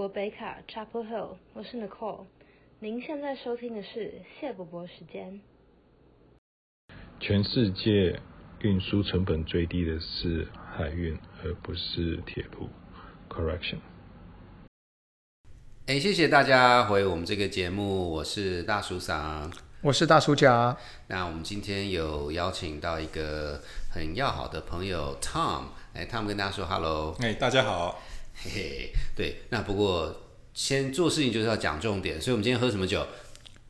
国北卡 Chapel Hill，我是 Nicole。您现在收听的是谢伯伯时间。全世界运输成本最低的是海运，而不是铁路。Correction。哎，谢谢大家回我们这个节目，我是大叔桑。我是大叔甲。那我们今天有邀请到一个很要好的朋友 Tom，哎，Tom 跟大家说 Hello。哎，大家好。嘿嘿，对，那不过先做事情就是要讲重点，所以我们今天喝什么酒？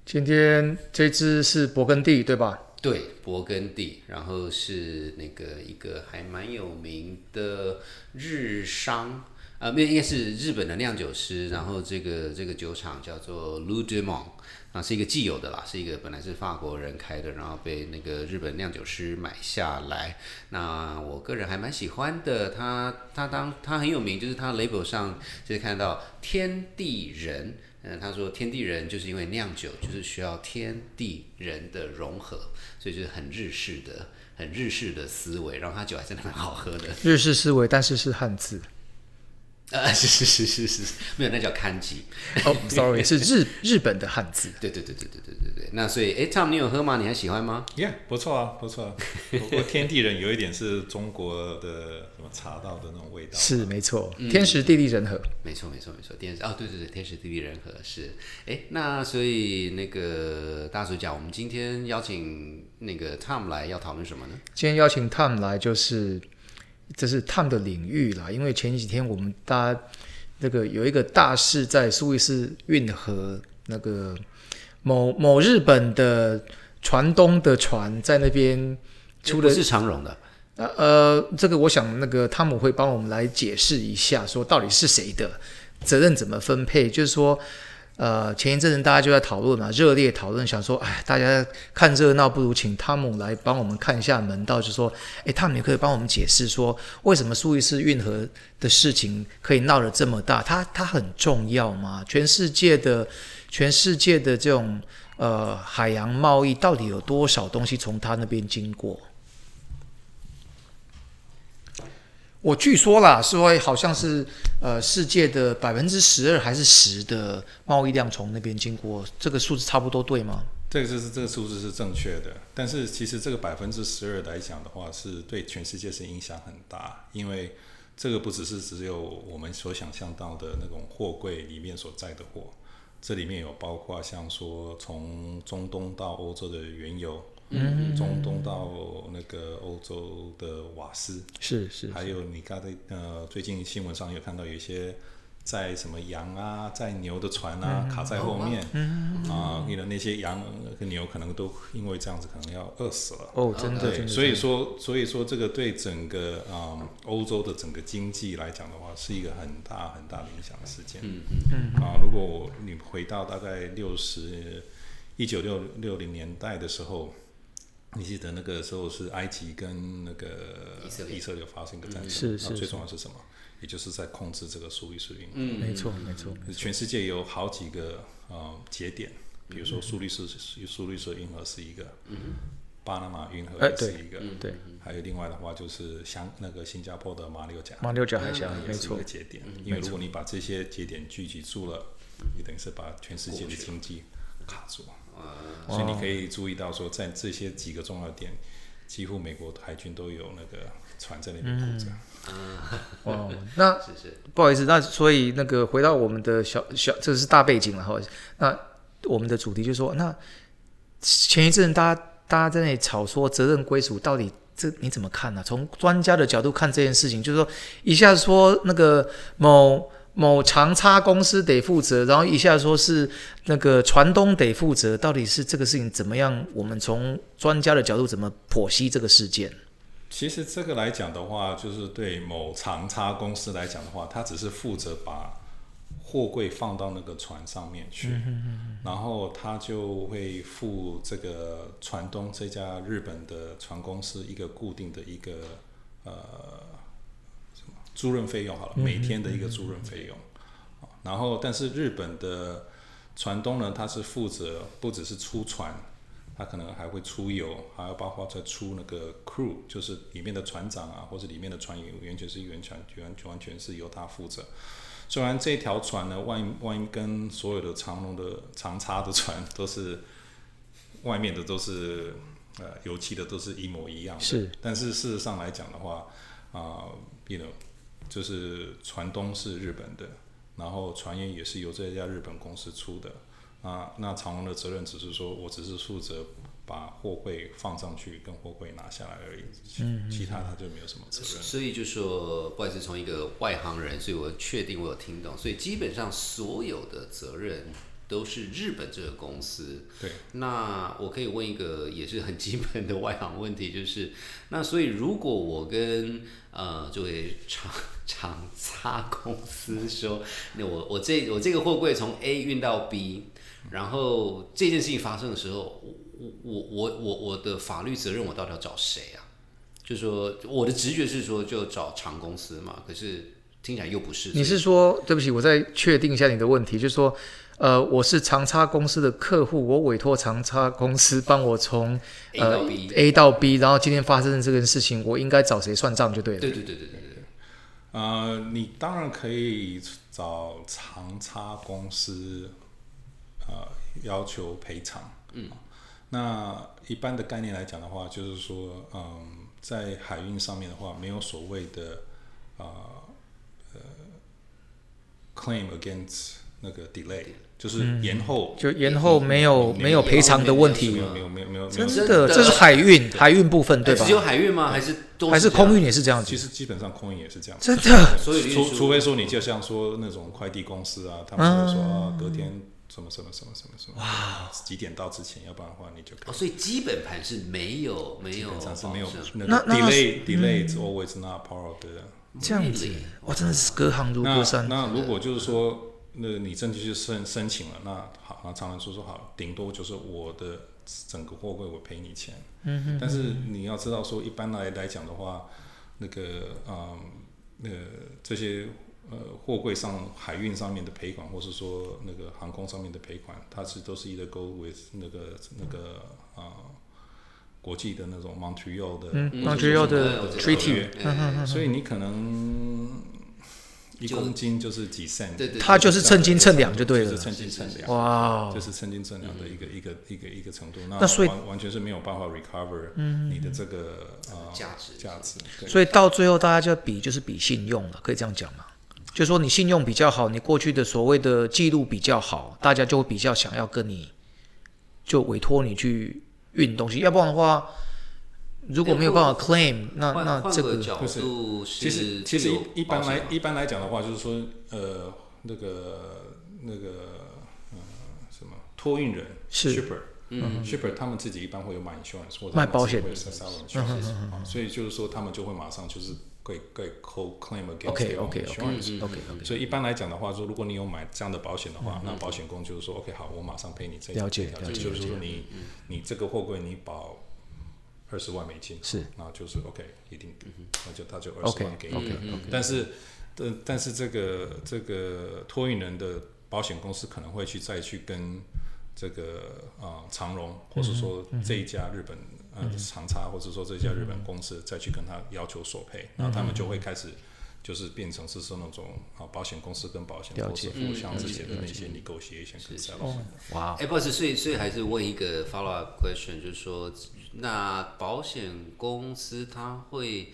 今天这支是勃艮第，对吧？对，勃艮第，然后是那个一个还蛮有名的日商，呃，没有，应该是日本的酿酒师，然后这个这个酒厂叫做 l u d e m o n 啊，是一个既有的啦，是一个本来是法国人开的，然后被那个日本酿酒师买下来。那我个人还蛮喜欢的，他他当他很有名，就是他 label 上就是看到天地人，嗯，他说天地人就是因为酿酒就是需要天地人的融合，所以就是很日式的、很日式的思维，然后他酒还真的蛮好喝的。日式思维，但是是汉字。啊，是是是是是，没有，那叫看吉。哦，sorry，是日日本的汉字。对对对对对对对对。那所以，哎，Tom，你有喝吗？你还喜欢吗？Yeah，不错啊，不错啊。不过天地人有一点是中国的什么茶道的那种味道。是没错，天时地利人和。没错没错没错，天时哦，对对对，天时地利人和是。哎，那所以那个大叔讲，我们今天邀请那个 Tom 来要讨论什么呢？今天邀请 Tom 来就是。这是 Tom 的领域啦，因为前几天我们大家那个有一个大事在苏伊士运河，那个某某日本的船东的船在那边出的，是长荣的。呃，这个我想那个汤姆会帮我们来解释一下，说到底是谁的责任怎么分配，就是说。呃，前一阵子大家就在讨论嘛，热烈讨论，想说，哎，大家看热闹不如请汤姆来帮我们看一下门道，就说，哎，汤姆你可以帮我们解释说，为什么苏伊士运河的事情可以闹得这么大？它它很重要吗？全世界的全世界的这种呃海洋贸易，到底有多少东西从它那边经过？我据说啦，是说好像是呃世界的百分之十二还是十的贸易量从那边经过，这个数字差不多对吗？这个就是这个数字是正确的，但是其实这个百分之十二来讲的话，是对全世界是影响很大，因为这个不只是只有我们所想象到的那种货柜里面所载的货，这里面有包括像说从中东到欧洲的原油。嗯，中东到那个欧洲的瓦斯是是，还有你刚才呃，最近新闻上有看到有一些在什么羊啊，在牛的船啊卡在后面，啊，你的那些羊和牛可能都因为这样子可能要饿死了。哦，真的，对，所以说所以说这个对整个啊欧洲的整个经济来讲的话，是一个很大很大的影响的事件。嗯嗯啊，如果你回到大概六十一九六六零年代的时候。你记得那个时候是埃及跟那个以色列发生一个战争，是是，最重要是什么？也就是在控制这个苏伊士运河。嗯，没错没错。全世界有好几个呃节点，比如说苏伊士苏伊士运河是一个，巴拿马运河也是一个，对。还有另外的话就是香那个新加坡的马六甲，马六甲海峡也是一个节点。因为如果你把这些节点聚集住了，你等于是把全世界的经济卡住。所以你可以注意到，说在这些几个重要点，几乎美国海军都有那个船在那边护着。哦，那不好意思，那所以那个回到我们的小小，这是大背景了哈。那我们的主题就是说，那前一阵大家大家在那里吵说责任归属，到底这你怎么看呢？从专家的角度看这件事情，就是说一下说那个某。某长差公司得负责，然后一下说是那个船东得负责，到底是这个事情怎么样？我们从专家的角度怎么剖析这个事件？其实这个来讲的话，就是对某长差公司来讲的话，他只是负责把货柜放到那个船上面去，然后他就会付这个船东这家日本的船公司一个固定的一个呃。租赁费用好了，每天的一个租赁费用，然后但是日本的船东呢，他是负责不只是出船，他可能还会出油，还要包括再出那个 crew，就是里面的船长啊，或者里面的船员，完全是完全完全完全是由他负责。虽然这条船呢，万一万一跟所有的长龙的长叉的船都是外面的都是呃油漆的都是一模一样的，是，但是事实上来讲的话，啊、y o u know，就是船东是日本的，然后船员也是由这家日本公司出的，啊，那长龙的责任只是说我只是负责把货柜放上去跟货柜拿下来而已，其其他他就没有什么责任。所以就说，不管是，从一个外行人，所以我确定我有听懂，所以基本上所有的责任都是日本这个公司。对，那我可以问一个也是很基本的外行问题，就是那所以如果我跟呃这位厂厂差公司说，那我我这我这个货柜从 A 运到 B，然后这件事情发生的时候，我我我我我的法律责任我到底要找谁啊？就说我的直觉是说就找厂公司嘛，可是听起来又不是。你是说，对不起，我再确定一下你的问题，就是说，呃，我是长差公司的客户，我委托长差公司帮我从 A 到呃 B A 到 B，然后今天发生的这件事情，我应该找谁算账就对了。对对对对对对，呃，你当然可以找长差公司，呃，要求赔偿。嗯，那一般的概念来讲的话，就是说，嗯，在海运上面的话，没有所谓的呃呃 claim against 那个 delay，就是延后。就延后没有没有赔偿的问题没有，没有没有没有，真的，这是海运海运部分对吧只？有海运吗？还是还是空运也是这样子？其实基本上空运也是这样。真的，所有的运输除除非说你就像说那种快递公司啊，他们会说啊，隔天什么什么什么什么什么，哇，几点到之前，要不然的话你就可哦，所以基本盘是没有没基有本上是没有那 delay delay is always not part of the。这样子哇，真的是隔行如隔那山。那如果就是说，那你证据去申申请了，那好，那常常说说好，顶多就是我的整个货柜我赔你钱。嗯哼。但是你要知道说，一般来来讲的话，那个嗯，那个这些呃货柜上海运上面的赔款，或是说那个航空上面的赔款，它是都是一个 go with 那个那个呃国际的那种 Montreal 的，Montreal 的 treaty，嗯所以你可能一公斤就是几 cent，对对对它就是称斤称两就对了就是称斤称两，哇哦这是称斤称两的一个一个一个一个程度。那那所以完完全是没有办法 recover 你的这个呃价值价值。所以到最后大家就要比，就是比信用了，可以这样讲吗？就说你信用比较好，你过去的所谓的记录比较好，大家就会比较想要跟你就委托你去运东西，要不然的话，如果没有办法 claim，那那这个换个角度是，其实其实一一般来一般来讲的话，就是说呃那个那个呃什么托运人是。shipper。嗯，shipper 他们自己一般会有买 insurance 或者卖保险会 sell insurance，啊所以就是说他们就会马上就是可以可以 co claim against OK own OK insurance。OK OK 所以一般来讲的话，说如果你有买这样的保险的话，那保险公就是说 OK 好，我马上赔你这了解这条了解就是说你你这个货柜你保二十万美金，是，那就是 OK 一定，那就他就二十万给你。但是，但但是这个这个托运人的保险公司可能会去再去跟这个呃长荣，或是说这一家日本呃长差，或者说这一家日本公司再去跟他要求索赔，然后他们就会开始。就是变成是说那种啊，保险公司跟保险公司互相之间的那些 negotiation 跟 s e 哇，哎，不好意思，所以所以还是问一个 follow up question，就是说，那保险公司它会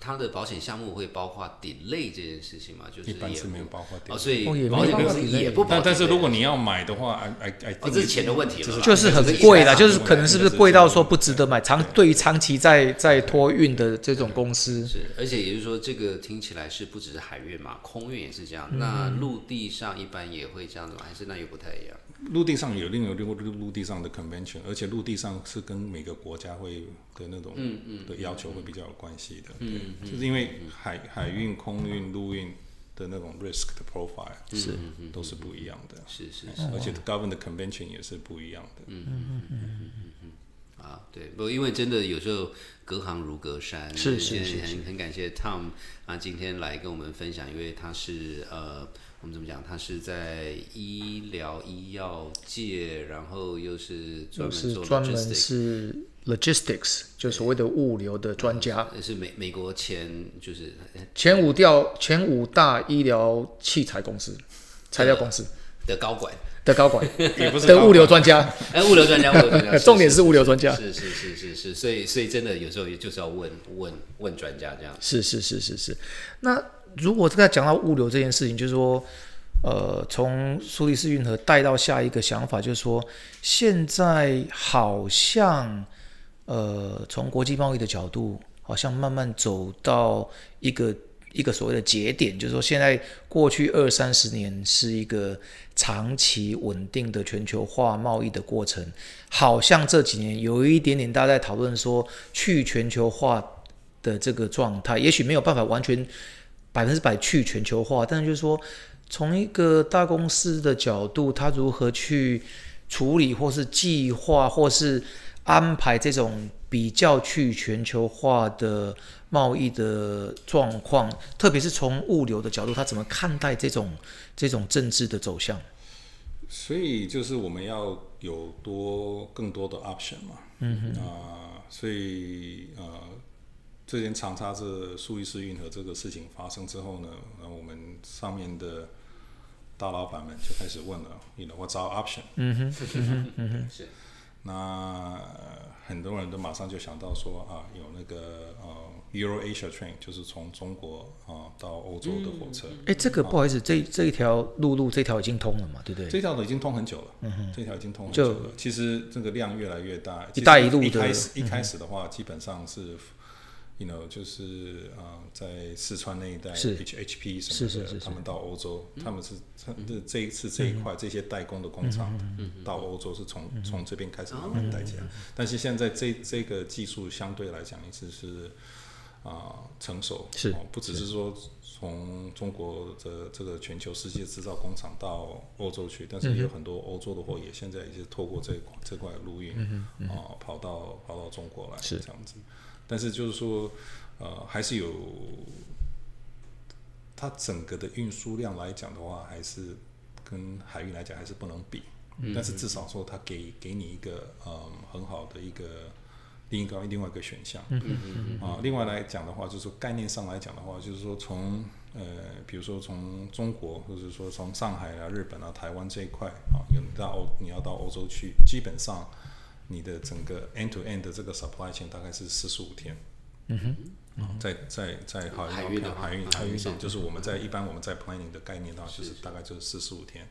它的保险项目会包括 delay 这件事情吗？就是也一般是没有包括哦，所以保险公司也不。但但是如果你要买的话 I I 哦，这是钱的问题了，就是很贵啦，就是可能是不是贵到说不值得买？长对于长期在在托运的这种公司，是，而且也就是说，这个听起来是不只是海运嘛，空运也是这样。嗯那陆地上一般也会这样子吗？还是那又不太一样？陆地上有另有陆陆陆地上的 convention，而且陆地上是跟每个国家会的那种的要求会比较有关系的。对，就是因为海海运、空运、陆运的那种 risk 的 profile 是。都是不一样的，是是是。而且 govern 的 convention 也是不一样的。嗯嗯嗯嗯嗯啊，对，不，因为真的有时候隔行如隔山。是是是很很感谢 Tom 啊，今天来跟我们分享，因为他是呃，我们怎么讲？他是在医疗医药界，然后又是专就是门做专门是 logistics，就所谓的物流的专家，是美美国前就是前五调前五大医疗器材公司、材料公司。的高管，的高管 也不是的物流专家，哎，物流专家，物流专家，重点是物流专家是是是是是，所以所以真的有时候也就是要问问问专家这样。是是是是是。那如果这个讲到物流这件事情，就是说，呃，从苏黎世运河带到下一个想法，就是说，现在好像，呃，从国际贸易的角度，好像慢慢走到一个一个所谓的节点，就是说，现在过去二三十年是一个长期稳定的全球化贸易的过程，好像这几年有一点点大家在讨论说去全球化的这个状态，也许没有办法完全百分之百去全球化，但是就是说，从一个大公司的角度，它如何去处理，或是计划，或是安排这种比较去全球化的贸易的状况，特别是从物流的角度，他怎么看待这种这种政治的走向？所以就是我们要有多更多的 option 嘛，嗯哼啊、所以呃，最近长沙这苏伊士运河这个事情发生之后呢，那我们上面的大老板们就开始问了，you know what's our option？嗯哼，嗯哼，是那、呃很多人都马上就想到说啊，有那个呃 Euro Asia Train，就是从中国啊、到欧洲的火车。哎，这个不好意思，这这一条陆路这条已经通了嘛，对不对？这条已经通很久了，嗯这条已经通很久了。其实这个量越来越大。一带一路的一开始一开始的话，基本上是，you know，就是呃，在四川那一带 H H P 什么的，是是是是。他们到欧洲，他们是这这这一次这一块这些代工的工厂到欧洲是从从这边开始慢慢带起来。但是现在这这个技术相对来讲一直是啊成熟，是哦不只是说从中国的这个全球世界制造工厂到欧洲去，但是也有很多欧洲的货也现在也是透过这一块这块陆运啊、跑到跑到中国来是这样子。但是就是说，呃，还是有它整个的运输量来讲的话，还是跟海运来讲还是不能比。但是至少说它给给你一个嗯很好的一个另一个另外一个选项。啊，另外来讲的话，就是概念上来讲的话，就是说从呃，比如说从中国，或者说从上海啊、日本啊、台湾这一块啊，有到欧你要到欧洲去，基本上你的整个 end to end 的这个 supply chain 大概是四十五天。嗯。哼，在在在海海运的海运海运上。海运上，就是我们在一般我们在 planning 的概念的话，就是大概就是四十五天。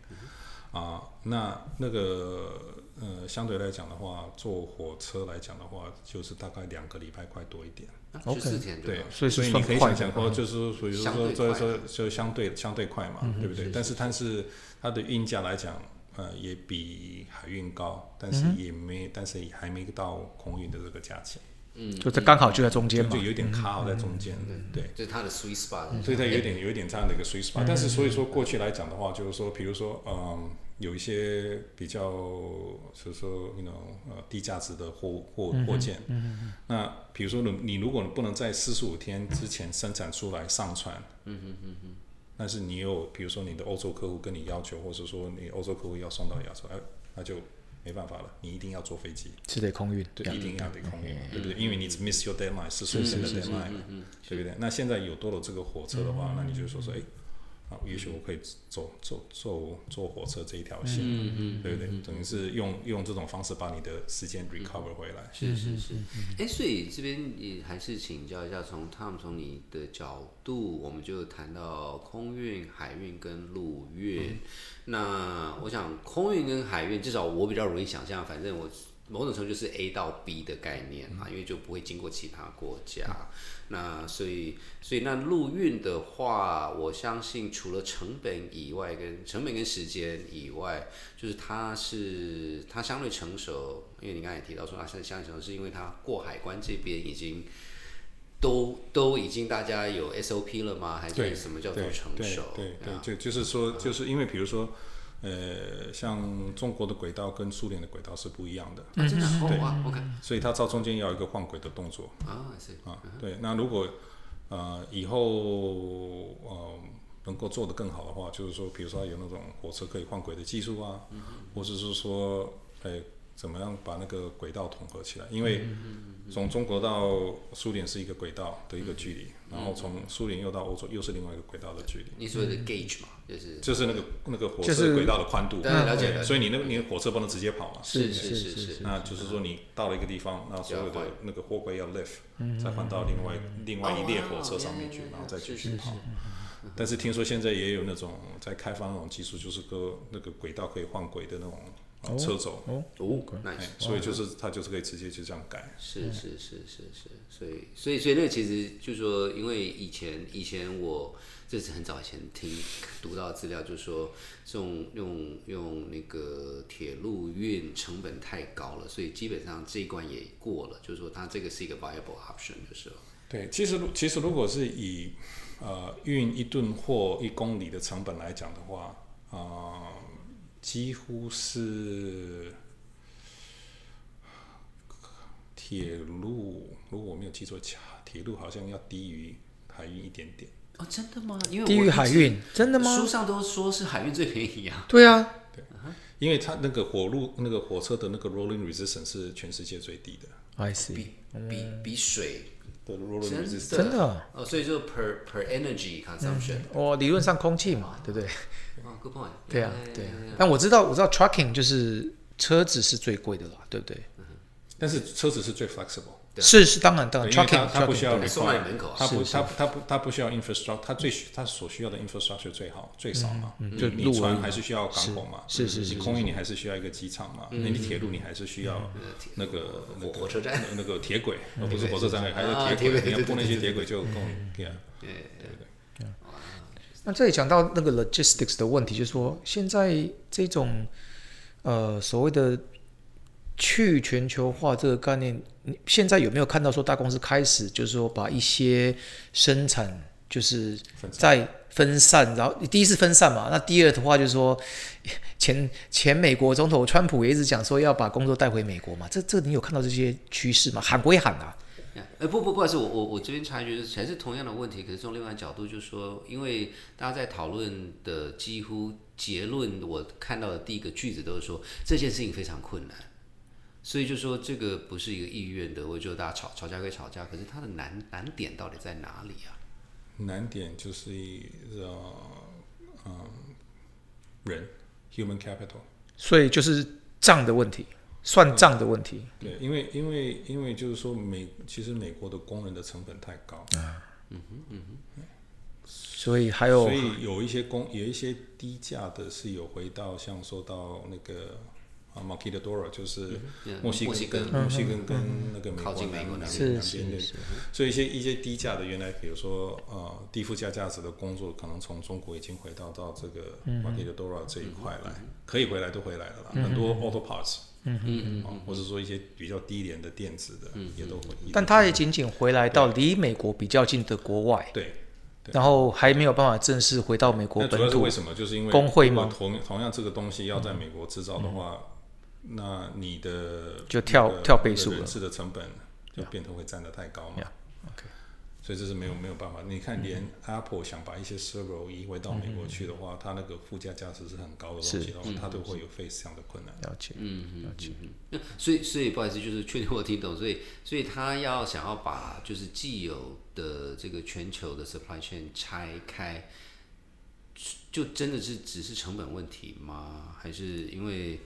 啊，那那个呃，相对来讲的话，坐火车来讲的话，就是大概两个礼拜快多一点。十四天就对，所以所以你可以想想说，就是说，所以说相对说，说就相对相对快嘛，对不对？但是它是它的运价来讲，呃，也比海运高，但是也没，但是也还没到空运的这个价钱，嗯就这刚好就在中间嘛就就。有点卡好在中间，对。就是它的 sweet spot。所以它有点有一点这样的一个 sweet spot，、但是所以说过去来讲的话，就是说，比如说，嗯，有一些比较，就是说，you know，呃，低价值的货货货件，那比如说你你如果你不能在四十五天之前生产出来上传，嗯嗯嗯但是你有比如说你的欧洲客户跟你要求，或者说你欧洲客户要送到亚洲，哎，那就没办法了，你一定要坐飞机。是得空运，对，一定要得空运嘛，对不对？因为你 miss your deadline 是属于的 deadline 嘛，对不对？那现在有多了这个火车的话，那你就说说，哎，啊，也许我可以走走坐坐火车这一条线，对不对？等于是用用这种方式把你的时间 recover 回来。是是是，哎，所以这边也还是请教一下，从 Tom 从你的角度，我们就谈到空运、海运跟陆运。那我想空运跟海运，至少我比较容易想象，反正我某种程度就是 A 到 B 的概念嘛，因为就不会经过其他国家。那所以，所以那陆运的话，我相信除了成本以外，跟成本跟时间以外，就是它是它相对成熟，因为你刚才也提到说它相相对成熟，是因为它过海关这边已经都都已经大家有 SOP 了吗？还是什么叫做成熟？对对，就就是说，就是因为比如说，呃，像中国的轨道跟苏联的轨道是不一样的，对，OK。所以它到中间要有一个换轨的动作。啊，是啊，对，那如果呃以后呃能够做得更好的话，就是说，比如说有那种火车可以换轨的技术啊，或者是说，呃怎么样把那个轨道统合起来？因为从中国到苏联是一个轨道的一个距离，然后从苏联又到欧洲又是另外一个轨道的距离，你所谓的 gauge 嘛，就是。就是那个那个火车轨道的宽度。对了解了所以你那个你的火车不能直接跑嘛？是是是是是，那就是说你到了一个地方，那所有的那个货柜要 lift，再换到另外另外一列火车上面去，然后再继续跑。但是听说现在也有那种在开发那种技术，就是个那个轨道可以换轨的那种呃车轴，哦哎，nice，，所以就是它就是可以直接就这样改。是是是是是，所以所以所以那个其实就是说，因为以前以前我这是很早以前听读到的资料，就是说这种用用那个铁路运成本太高了，所以基本上这一关也过了，就是说它这个是一个 viable option，就是了。对，其实其实如果是以呃运一吨货一公里的成本来讲的话，啊、几乎是铁路，如果我没有记错，铁铁路好像要低于海运一点点。哦，真的吗？因为低于海运，真的吗书？上都说是海运最便宜啊。对啊，因为它那个火路那个火车的那个 rolling resistance 是全世界最低的。I see，比比比水的 rolling 真 resistance 的真的啊哦，所以就 per per energy consumption，哦理论上空气嘛，对不对？哇，good point，对啊对啊。但我知道，我知道 trucking 就是车子是最贵的啦，对不对？但是车子是最 flexible。是是，当然当然因为它，trucking 它不需要 trucking，送到你 require，门口啊。它不是它它不它不需要 infrastructure，它最需它所需要的 infrastructure 最好最少嘛。就你船还是需要港口嘛，是是是是你空运你还是需要一个机场嘛，那你铁路你还是需要那个那个火车站。那个铁轨，而不是火车站，还啊有铁轨，你要铺那对对些铁轨就够对。啊。那这里讲到那个 logistics 的问题，就是说现在这种呃所谓的去全球化这个概念，你现在有没有看到说大公司开始就是说把一些生产就是在分散，然后第一是分散嘛，那第二的话就是说前 前美国总统川普也一直讲说要把工作带回美国嘛，这这你有看到这些趋势吗？喊归喊啊，哎、不不不好意思，我我我这边插一句，还是同样的问题，可是从另外角度就是说，因为大家在讨论的几乎结论，我看到的第一个句子都是说这件事情非常困难，所以就说这个不是一个意愿的，我觉得大家吵吵架归吵架，可是它的难难点到底在哪里啊？难点就是呃嗯人 human capital。所以就是账的问题，算账的问题。对，因为因为因为就是说美，其实美国的工人的成本太高，啊，嗯哼嗯哼。所以还有所以有一些工有一些低价的是有回到像说到那个啊 m a q u i d o r a 就是嗯墨西哥哥跟墨西哥跟那个美靠国南近美国那南边边南边的是。是是，所以一些一些低价的原来比如说呃低附加价值的工作，可能从中国已经回到到这个 m a q u i d o r a 这一块来，可以回来都回来了啦，很多 auto parts。嗯嗯嗯，或者说一些比较低廉的电子的，也都会。但他也仅仅回来到离美国比较近的国外，对，对然后还没有办法正式回到美国那主本土要是为。什么？就是因为工会嘛同同样这个东西要在美国制造的话，那你的就跳跳倍数了人事的成本就变得会占得太高嘛。Yeah, 所以这是没有没有办法。你看，连 Apple 想把一些 server 移回到美国去的话，它那个附加价值是很高的东西然后，它都会有 face 这样的困难。了解，了解。那所以所以不好意思，就是确定我听懂，所以所以他要想要把就是既有的这个全球的 supply chain 拆开，就真的是只是成本问题吗？还是因为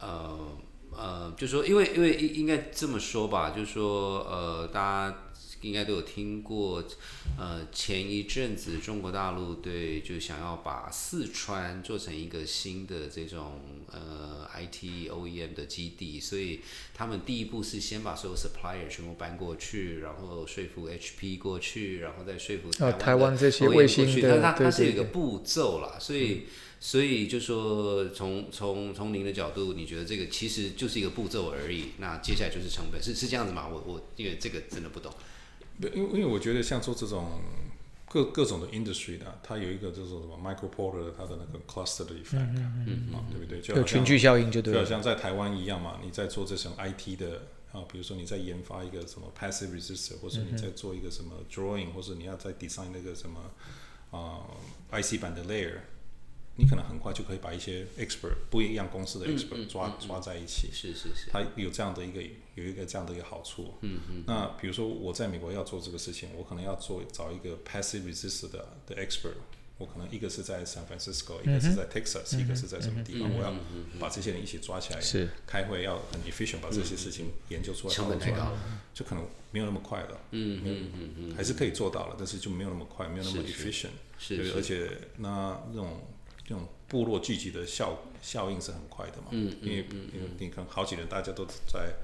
呃呃，就说因为因为应应该这么说吧，就是说呃，大家应该都有听过，呃，前一阵子中国大陆对就想要把四川做成一个新的这种呃 IT OEM 的基地，所以他们第一步是先把所有 supplier 全部搬过去，然后说服 HP 过去，然后再说服啊台台湾这些卫星的它它它是一个步骤啦，所以。所以就说从从从您的角度，你觉得这个其实就是一个步骤而已。那接下来就是成本，是是这样子吗？我我因为这个真的不懂。对，因为因为我觉得像做这种各各种的 industry 的，它有一个就是什么 Michael Porter 它的那个 cluster 的 effect，嗯啊，对不对？就有群聚效应就对了。就好像在台湾一样嘛，你在做这种 IT 的啊，比如说你在研发一个什么 passive resistor，或者你在做一个什么 drawing，或者你要在 design 那个什么啊、IC 版的 layer，你可能很快就可以把一些 expert 不一样公司的 expert 抓、抓在一起。是是是，它有这样的一个有一个这样的一个好处。嗯嗯。那比如说我在美国要做这个事情，我可能要做找一个 passive resist 的的 expert。我可能一个是在 San Francisco，一个是在 Texas，、一个是在什么地方？我要把这些人一起抓起来，是开会要很 efficient，把这些事情研究出来，成本太高了就可能没有那么快了。嗯嗯嗯嗯，还是可以做到了，但是就没有那么快，没有那么是是 efficient。对，是是而且那那种这种部落聚集的效效应是很快的嘛。嗯因为因为你看好几人大家都在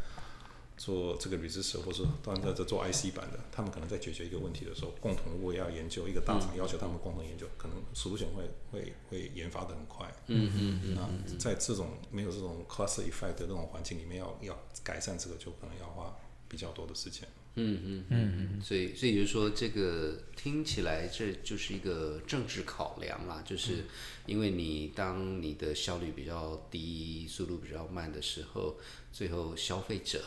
做这个 resistor，或者说当然在在做 IC 版的，他们可能在解决一个问题的时候，共同如果要研究一个大厂要求他们共同研究，可能 solution 会会会研发的很快。嗯嗯嗯，那在这种没有这种 cluster effect 的这种环境里面，要要改善这个，就可能要花比较多的时间。嗯嗯嗯嗯，所以所以就是说，这个听起来这就是一个政治考量啦，就是因为你当你的效率比较低、速度比较慢的时候，最后消费者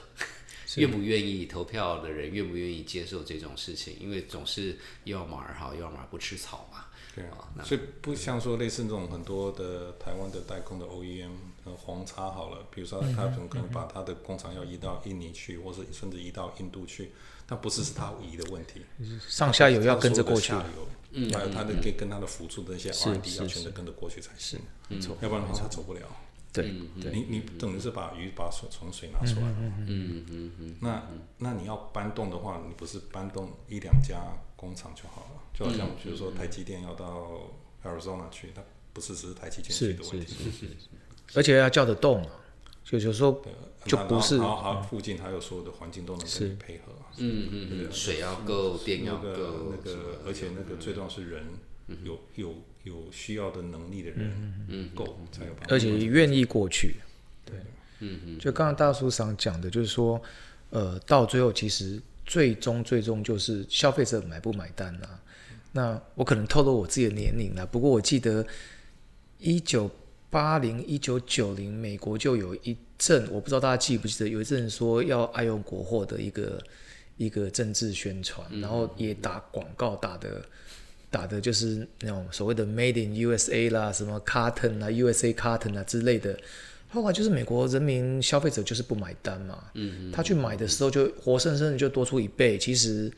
愿不愿意投票的人愿不愿意接受这种事情？因为总是又要马儿好，又要马儿不吃草嘛。对啊那所以不像说类似那种很多的台湾的代工的 OEM，呃，黄叉好了，比如说他可能把他的工厂要移到印尼去，或者甚至移到印度去，那不是是他移的问题，上下游要跟着过去。他。所有的下游，还有他的跟跟他的辅助的那些 R&D 要全都跟着过去才行，没错，要不然的话他走不了。对对，你你等于是把鱼把水从水拿出来。了，嗯嗯嗯，那那你要搬动的话，你不是搬动一两家工厂就好了，就好像比如说台积电要到 Arizona 去，它不是只是台积电的问题，而且要叫得动啊，就有时候就不是然后它附近还有所有的环境都能跟你配合，嗯嗯嗯，水要够，电要够，那个，而且那个最重要是人有有有需要的能力的人嗯够才有办法，而且愿意过去。对，嗯嗯，就刚刚大叔想讲的，就是说，呃，到最后其实最终最终就是消费者买不买单啊。那我可能透露我自己的年龄了，不过我记得一九八零、一九九零，美国就有一阵，我不知道大家记不记得，有一阵说要爱用国货的一个一个政治宣传，然后也打广告打的。打的就是那种所谓的 “Made in USA” 啦，什么 Cotton 啊、USA Cotton 啊之类的。后来就是美国人民消费者就是不买单嘛，嗯他去买的时候就活生生的就多出一倍。其实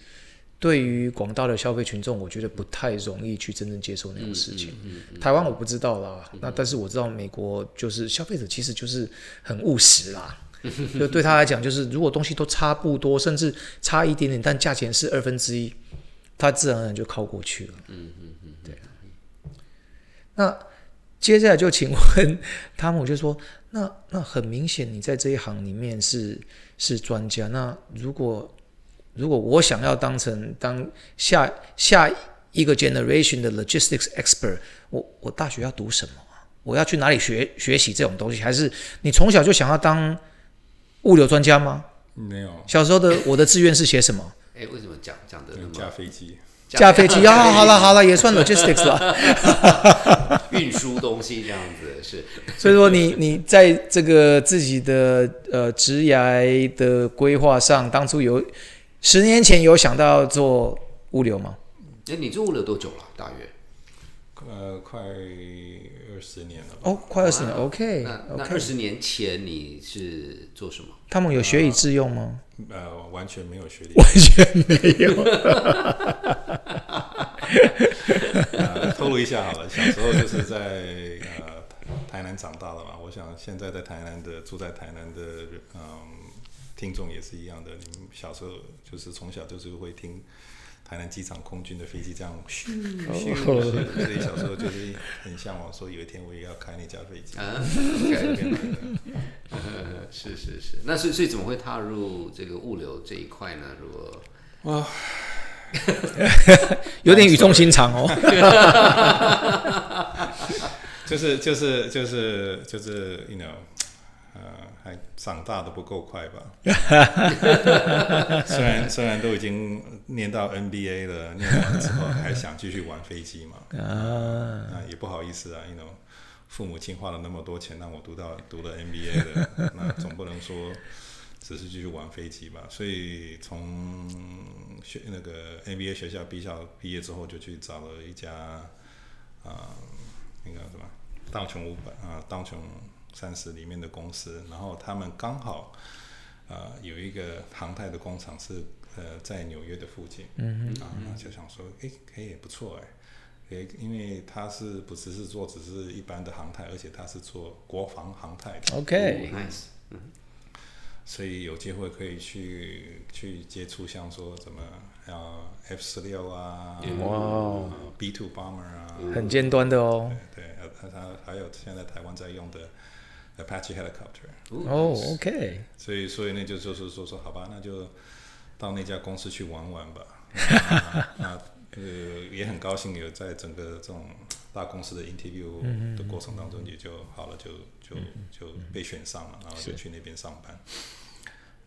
对于广大的消费群众，我觉得不太容易去真正接受那种事情。台湾我不知道啦，那但是我知道美国就是消费者其实就是很务实啦。就对他来讲，就是如果东西都差不多，甚至差一点点，但价钱是二分之一，他自然而然就靠过去了。嗯嗯嗯，对。那接下来就请问 汤姆，就说那那很明显，你在这一行里面是是专家。那如果如果我想要当成当下下一个 generation 的 logistics expert，我我大学要读什么啊？我要去哪里学学习这种东西？还是你从小就想要当物流专家吗？没有小时候的我的志愿是写什么？哎，为什么讲讲的那架么飞机，驾飞机啊？好了好了，也算 logistics 了。运输东西这样子是？所以说你你在这个自己的呃职涯的规划上，当初有十年前有想到做物流吗？哎，你做物流多久了？大约？呃，快二十年了吧。哦，快二十年，OK 那那 OK 二。十年前你是做什么？他们有学以致用吗？呃，完全没有学历。完全没有。呃，透露一下好了，小时候就是在呃台南长大的嘛。我想现在在台南的住在台南的嗯听众也是一样的，你们小时候就是从小就是会听台南机场空军的飞机这样咻咻咻，所以小时候就是很向往说有一天我也要开那架飞机。是是是。那所以所以怎么会踏入这个物流这一块呢？如果哇，有点语重心长哦。就是就是就是就是，you know，呃，还长大的不够快吧？虽然虽然都已经念到 NBA 了，念完之后还想继续玩飞机嘛？啊，那也不好意思啊，you know，父母亲花了那么多钱让我读到读了 NBA 的，那总不能说只是继续玩飞机吧？所以从学那个 NBA 学校毕校毕业之后，就去找了一家啊、那个什么道琼五百啊，道琼三十里面的公司，然后他们刚好呃有一个航太的工厂是呃在纽约的附近，嗯啊，那就想说，哎，可以不错哎。诶，因为他是不只是做只是一般的航太，而且他是做国防航太的。OK，nice，所以有机会可以去去接触，像说怎么呃 F 十六啊，哇 B two bomber 啊，很尖端的哦。对对，呃它还有现在台湾在用的 Apache helicopter，哦，OK，所以所以那就就是说说好吧，那就到那家公司去玩玩吧。那那呃也很高兴有在整个这种大公司的 interview 的过程当中，也就好了，就就就被选上了，然后就去那边上班。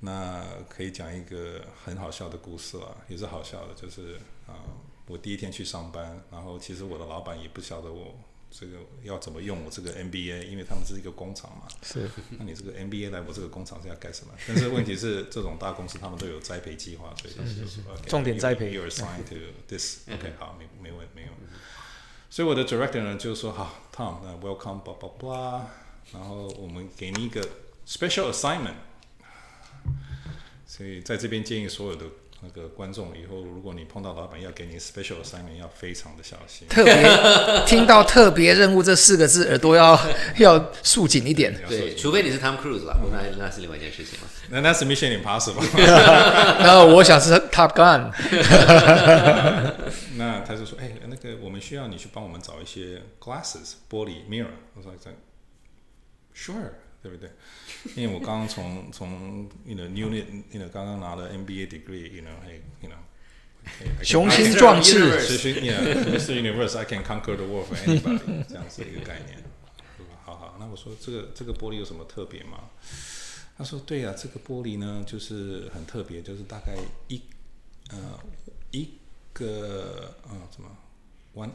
那可以讲一个很好笑的故事了，也是好笑的，就是啊、呃我第一天去上班，然后其实我的老板也不晓得我这个要怎么用我这个 MBA，因为他们是一个工厂嘛，是。那你这个 MBA 来我这个工厂是要干什么？但是问题是，这种大公司他们都有栽培计划，所以就说 OK，重点栽培。You are assigned to this，OK，、好，没没问没有。所以我的 director 呢就是说好，Tom，那 welcome blah blah blah，然后我们给你一个 special assignment。所以在这边建议所有的那个观众，以后如果你碰到老板要给你 special assignment，要非常的小心。特别听到“特别任务”这四个字，耳朵要要竖紧一点。对，除非你是 Tom Cruise 啦，那那是另外一件事情了。那那是 Mission Impossible。然后我想是 Top Gun，那他就说：“哎、那个我们需要你去帮我们找一些 glasses 玻璃 mirror。”我说：“这 sure，对不对？因为我刚刚从从 you know newly you know 刚刚拿了 MBA degree，you know，hey you know。雄心壮志。是是，yeah，Mr. Universe，I can conquer the world for anybody，这样子一个概念。好好，那我说这个这个玻璃有什么特别吗？他说对呀、这个玻璃呢就是很特别，就是大概一呃一个呃怎么 one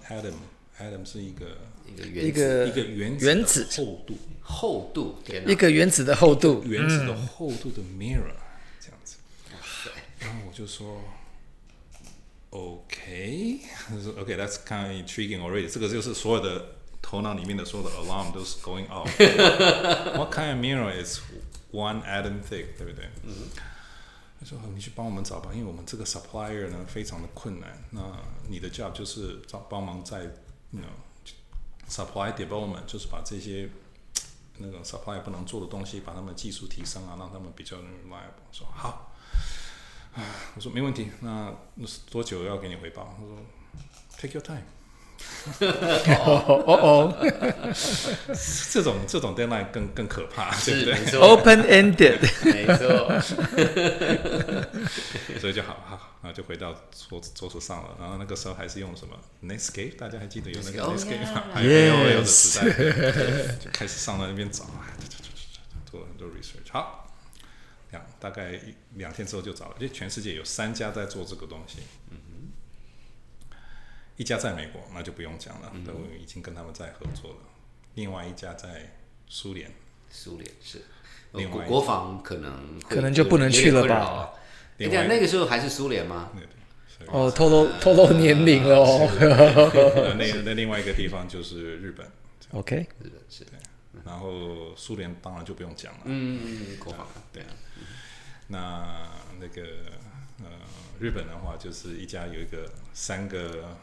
atom，atom 是一个一个原一个一个原子原子厚度，厚度，一个原子的厚度，原子的厚度的 mirror 这样子。然后我就说，OK，他说 OK，that's、kind of intriguing already。这个就是所有的头脑里面的所有的 alarm 都是 going off。What kind of mirror is one atom thick？对不对？嗯他说：“你去帮我们找吧，因为我们这个 supplier 呢非常的困难。那你的 job 就是找帮忙在，you know supply development，就是把这些那种 supply 不能做的东西，把他们技术提升啊，让他们比较 reliable。说好，啊，我说没问题。那多久要给你回报？他说 take your time。哦哦哦 这种这种 deadline 更更可怕，对不对？是没错，，open ended，没错，所以就好好好，然后就回到桌桌子上了。然后那个时候还是用什么 Netscape，大家还记得有那个 Oh, Netscape. 吗？还有 AOL 的时代，就开始上到那边找，哎做了很多 research。好，两大概一两天之后就找了，因为全世界有三家在做这个东西。一家在美国，那就不用讲了，都已经跟他们在合作了。另外一家在苏联，苏联是。另外国国防可能可能就不能去了吧有点困扰啊？哎，另外对啊，那个时候还是苏联吗？哦，透露透露年龄了哦。呃那那另外一个地方就是日本，OK，日本，是的。然后苏联当然就不用讲了。嗯，国防对啊，那那个呃，日本的话就是一家有一个三个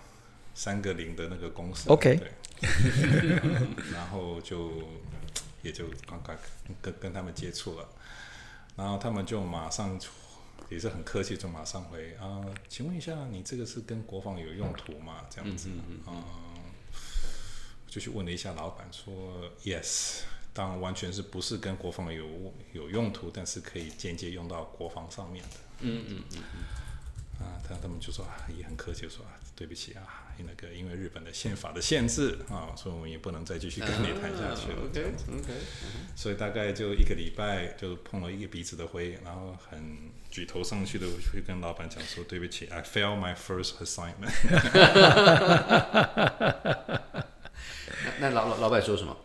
三个零的那个公司 OK 对，然后就也就刚刚跟跟他们接触了，然后他们就马上也是很客气，就马上回啊、请问一下，你这个是跟国防有用途吗？这样子，嗯，我就去问了一下老板，说 yes。当然，完全是不是跟国防有有用途，但是可以间接用到国防上面的。嗯嗯嗯，啊，他他们就说啊，也很客气说啊，对不起啊，那个因为日本的宪法的限制啊，所以我们也不能再继续跟你谈下去了。这样子 OK，所以大概就一个礼拜就碰了一个鼻子的灰，然后很举头上去的去跟老板讲说，对不起，I failed my first assignment。那 那老老老板说什么？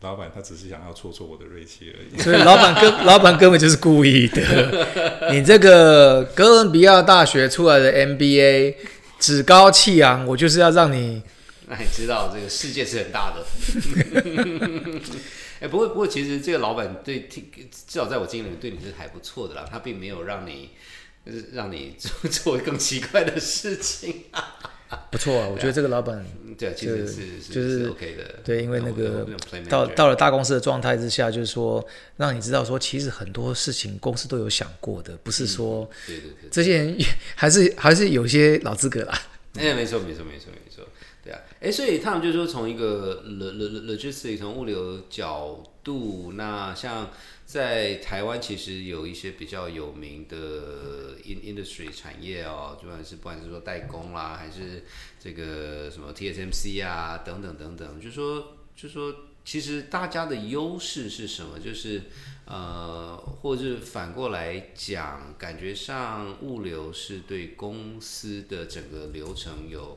老板他只是想要挫挫我的锐气而已。所以老板根老板根本就是故意的。你这个哥伦比亚大学出来的 MBA 趾高气扬，我就是要让你那 你知道这个世界是很大的。哎、不过不过，其实这个老板对，至少在我经历里面对你是还不错的啦，他并没有让你让你做 做更奇怪的事情。不错啊，我觉得这个老板嗯对啊，其实是是就是 OK 的。对，因为那个到到了大公司的状态之下，就是说让你知道说，其实很多事情公司都有想过的，不是说对对对，这些人还是还是有些老资格啦。哎、没错，没错，没错，没错，对啊，哎、所以他们就说从一个 lo lo logistic 从物流角度，那像在台湾其实有一些比较有名的 in industry 产业哦，不管是不管是说代工啦，还是这个什么 TSMC 啊等等等等，就说就说其实大家的优势是什么？就是呃，或者是反过来讲，感觉上物流是对公司的整个流程有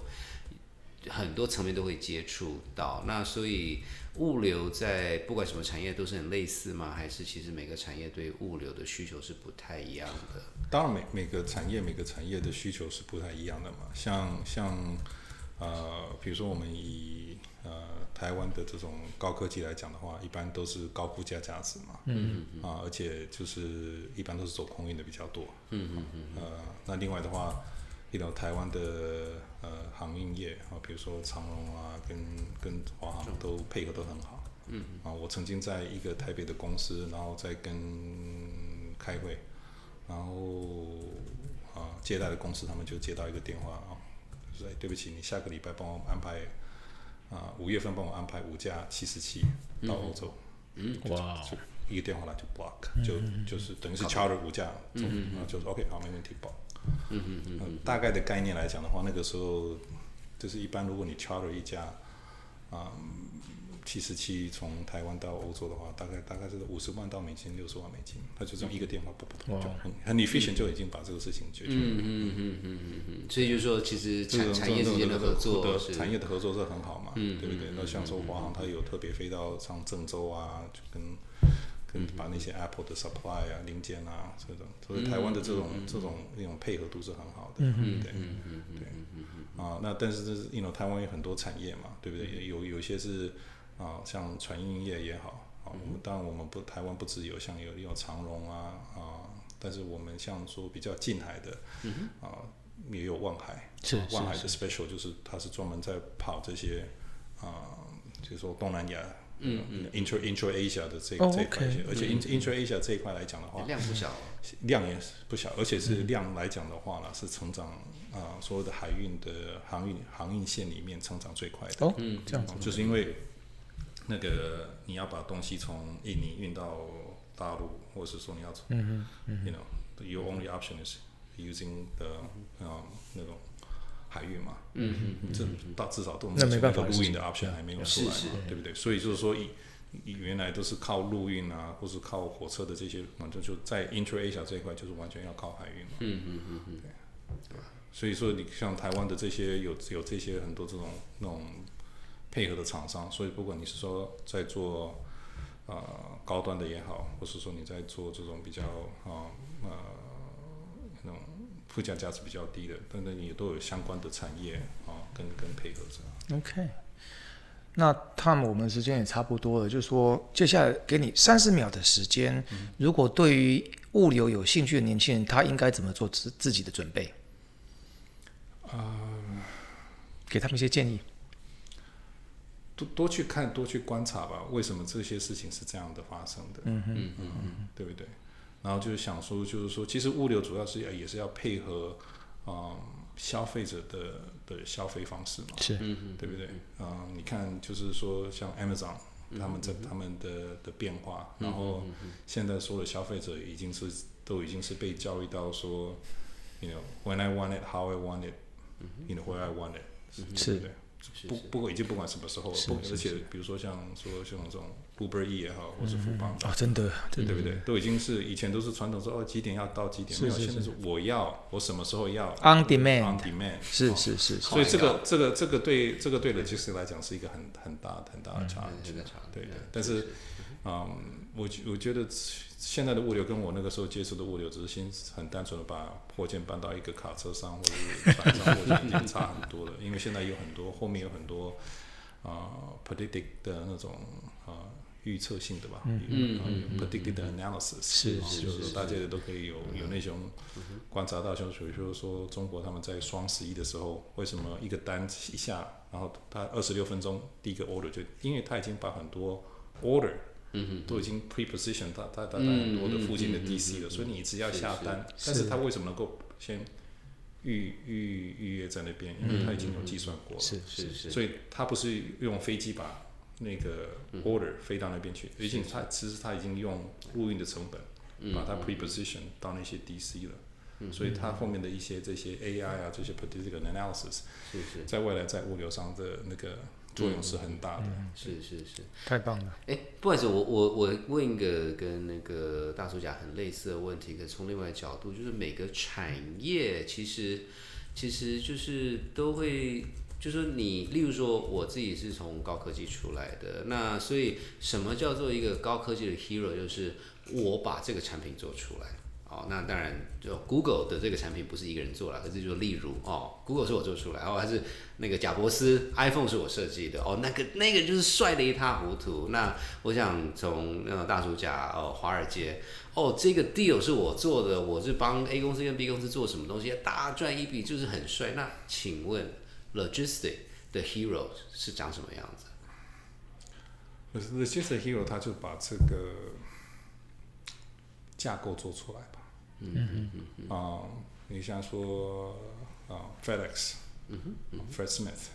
很多层面都会接触到。那所以物流在不管什么产业都是很类似吗？还是其实每个产业对物流的需求是不太一样的？当然每每个产业每个产业的需求是不太一样的嘛，像像呃，比如说我们以呃台湾的这种高科技来讲的话，一般都是高附加价值嘛，嗯嗯啊，而且就是一般都是走空运的比较多，嗯嗯嗯，呃，那另外的话，一种台湾的呃航运业啊，比如说长荣啊，跟跟华航都配合都很好，嗯。啊，我曾经在一个台北的公司，然后在跟开会。然后啊，接待的公司他们就接到一个电话啊，就说哎，对不起，你下个礼拜帮我安排啊，五月份帮我安排五架七十七到欧洲，嗯，哇。就一个电话来就 block，就就是等于是 charter 五架，嗯。然后就是 OK 好，没问题 block，嗯嗯嗯，大概的概念来讲的话，那个时候就是一般如果你 charter 一家啊。七十七从台湾到欧洲的话，大概大概是五十万到美金，六十万美金，他就这么一个电话，不不通，就很很 efficient 就已经把这个事情解决了。嗯嗯嗯嗯嗯嗯，所以就是说，其实产产业之间的合作的产业的合作是很好嘛，对不对？那像说华航，它有特别飞到像郑州啊，就跟跟把那些 Apple 的 supply 啊、零件啊这种，所以台湾的这种这种那种配合度是很好的，对对对啊。那但是这是 you know 台湾有很多产业嘛，对不对？有有些是啊，像船运业也好，啊，我们当然我们不台湾不只有像有有长荣啊啊，但是我们像说比较近海的啊，也有万海，是啊万海的 special 就是它是专门在跑这些啊，就是说东南亚。嗯嗯，intro intro Asia 的这哦这一块而且 intro intro Asia 这一块来讲的话，量不小。量也是不小，而且是量来讲的话呢，是成长啊、所有的海运的航运航运线里面成长最快的。哦，这样子。哦就是因为那个你要把东西从印尼运到大陆，或者是说你要从、y o u know your only option is using the 呃那种海运嘛，嗯嗯这到至少都那没办法录运的 option 还没有出来嘛，对不对？所以就是说以以原来都是靠陆运啊，或是靠火车的这些，反正就在 Intra Asia 这一块就是完全要靠海运嘛。嗯嗯嗯嗯，所以说，你像台湾的这些有有这些很多这种那种配合的厂商，所以不管你是说在做呃高端的也好，或是说你在做这种比较啊呃附加价值比较低的，等等，也都有相关的产业啊跟跟配合着。OK，那他们我们时间也差不多了，就是说接下来给你三十秒的时间，如果对于物流有兴趣的年轻人，他应该怎么做自自己的准备？啊给他们一些建议。多多去看，多去观察吧，为什么这些事情是这样的发生的？嗯嗯嗯嗯，对不对？然后就是想说，就是说，其实物流主要是要也是要配合，嗯，消费者的的消费方式嘛，是，对不对？嗯，你看，就是说像 Amazon 他们在他们的的变化，然后现在所有的消费者已经是都已经是被教育到说，you know when I want it, how I want it, you know where I want it，是对不对？不不过已经不管什么时候了，不而且比如说像说像这种 Uber E 也好，或是富邦，啊，真的，对不对？都已经是以前都是传统说哦几点要到几点，没有现在是。我要我什么时候要 On demand on demand 是哦。是是是，所以这个这个这个对这个对 logistics 来讲是一个很很大很大的差距。对的。但是嗯，我我觉得现在的物流跟我那个时候接触的物流，只是先很单纯的把货件搬到一个卡车上或者是船上，或者已经差很多了。因为现在有很多后面有很多啊、predicted 的那种啊、预测性的吧，嗯。嗯嗯 predicted analysis 啊是是就是大家都可以有有那种观察到，像比如说中国他们在双十一的时候，为什么一个单一下，然后他二十六分钟第一个 order 就，因为他已经把很多 order 嗯都已经 pre-position 他他他他嗯很多的附近的 DC 了，嗯所以你只要下单，但是他为什么能够先预预预约在那边？因为他已经有计算过了，是是是，所以他不是用飞机把那个 order 飞到那边去，而且他其实他已经用陆运的成本把它 pre-position 到那些 DC 了，所以它后面的一些这些 AI 啊这些 predictive analysis 在未来在物流上的那个作用是很大的。是是是。太棒了。哎，不好意思，我我我问一个跟那个大叔甲很类似的问题，可是从另外一个角度，就是每个产业其实其实就是都会，就是说你，例如说我自己是从高科技出来的，那所以什么叫做一个高科技的 hero，就是我把这个产品做出来。哦，那当然，就 Google 的这个产品不是一个人做了，可是就例如哦，Google 是我做出来，哦，还是那个贾伯斯 iPhone 是我设计的，哦，那个那个就是帅的一塌糊涂。那我想从那个大叔甲哦，华尔街，哦，这个 deal 是我做的，我是帮 A 公司跟 B 公司做什么东西，大赚一笔，就是很帅。那请问 Logistic 的 hero 是长什么样子？Logistic Hero 他就把这个架构做出来吧。嗯嗯嗯啊，你像说啊 FedEx，嗯 Fred Smith，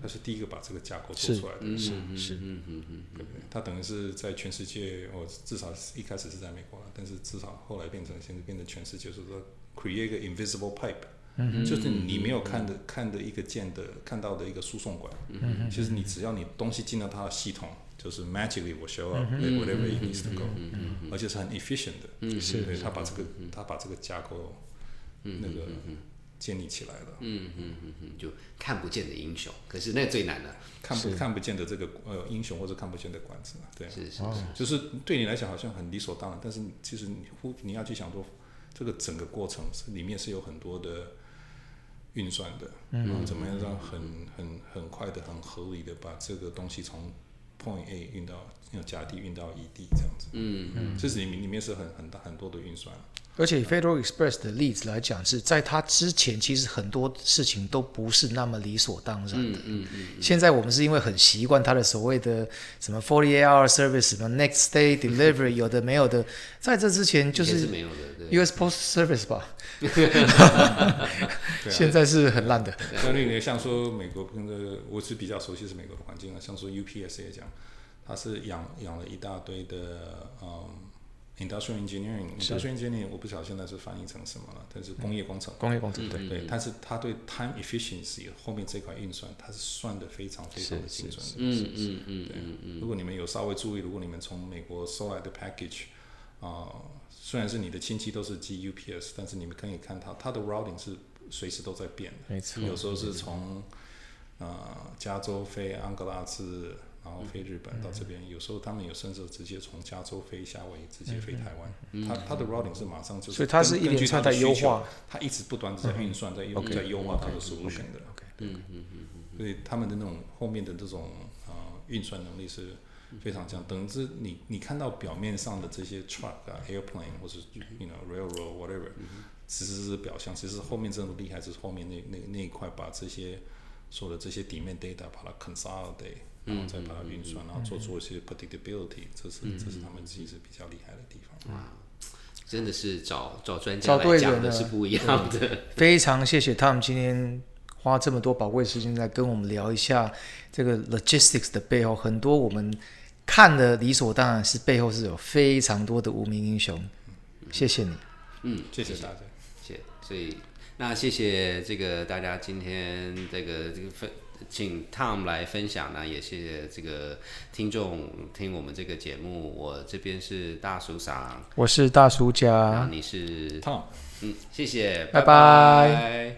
他是第一个把这个架构做出来的。嗯是。是嗯嗯嗯对不对？他等于是在全世界，我至少一开始是在美国了，但是至少后来变成现在变成全世界，就是说 create 一个 invisible pipe，、就是你没有看的看的一个键的看到的一个输送管。其实你只要你东西进到它的系统，就是 magically will show up、whatever it needs to go，、而且是很 efficient 的。是对他把这个他把这个架构那个建立起来了。嗯嗯嗯嗯，就看不见的英雄，可是那最难的，看不看不见的这个呃英雄或者看不见的管子，对，是是就是对你来讲好像很理所当然，但是其实你忽你要去想说，这个整个过程是里面是有很多的运算的，嗯，怎么样让很很很快的、很合理的把这个东西从 point A 运到用甲地运到乙地这样子，嗯。嗯，这是里面里面是很很大很多的运算，而且 Federal Express 的例子来讲，是在它之前，其实很多事情都不是那么理所当然的。嗯嗯现在我们是因为很习惯它的所谓的什么 forty eight hour service，什么 next day delivery，有的没有的，在这之前就是是没有的，US Post Service 吧，现在是很烂的。那那个像说美国跟这我是比较熟悉是美国的环境啊，像说 UPS 也讲，它是养养了一大堆的嗯 industrial engineering，industrial engineering 我不晓得现在是翻译成什么了，但是工业工程。工业工程对，对，但是它对 time efficiency 后面这块运算，它是算的非常非常的精准的。嗯嗯嗯嗯嗯，如果你们有稍微注意，如果你们从美国收来的 package，啊、虽然是你的亲戚都是 G U P S，但是你们可以看到，它的 routing 是随时都在变的。没错。有时候是从呃加州飞安哥拉治，然后飞日本到这边，有时候他们有甚至直接从加州飞夏威夷，直接飞台湾。它它的 routing 是马上就是，所以它是一连串在优化，它一直不断在运算，在优在优化它的 solution 的。嗯嗯嗯所以他们的那种后面的这种啊运算能力是非常强。等于是你你看到表面上的这些 truck 啊、airplane 或是 you know railroad whatever，其实是表象，其实后面真的厉害就是后面那那那一块把这些所有的这些底面 data 把它 consolidate，然后再把它运算，然后做出一些 predictability，这是这是他们其实比较厉害的地方。真的是找找专家来讲人的是不一样的。非常谢谢他们今天花这么多宝贵时间来跟我们聊一下这个 logistics 的背后，很多我们看的理所当然，是背后是有非常多的无名英雄。谢谢你。嗯，谢谢大家。谢，所以那谢谢这个大家今天这个这个分，请 tom 来分享呢也谢谢这个听众听我们这个节目。我这边是大叔嗓我是大叔家。你是 tom 嗯谢谢拜拜。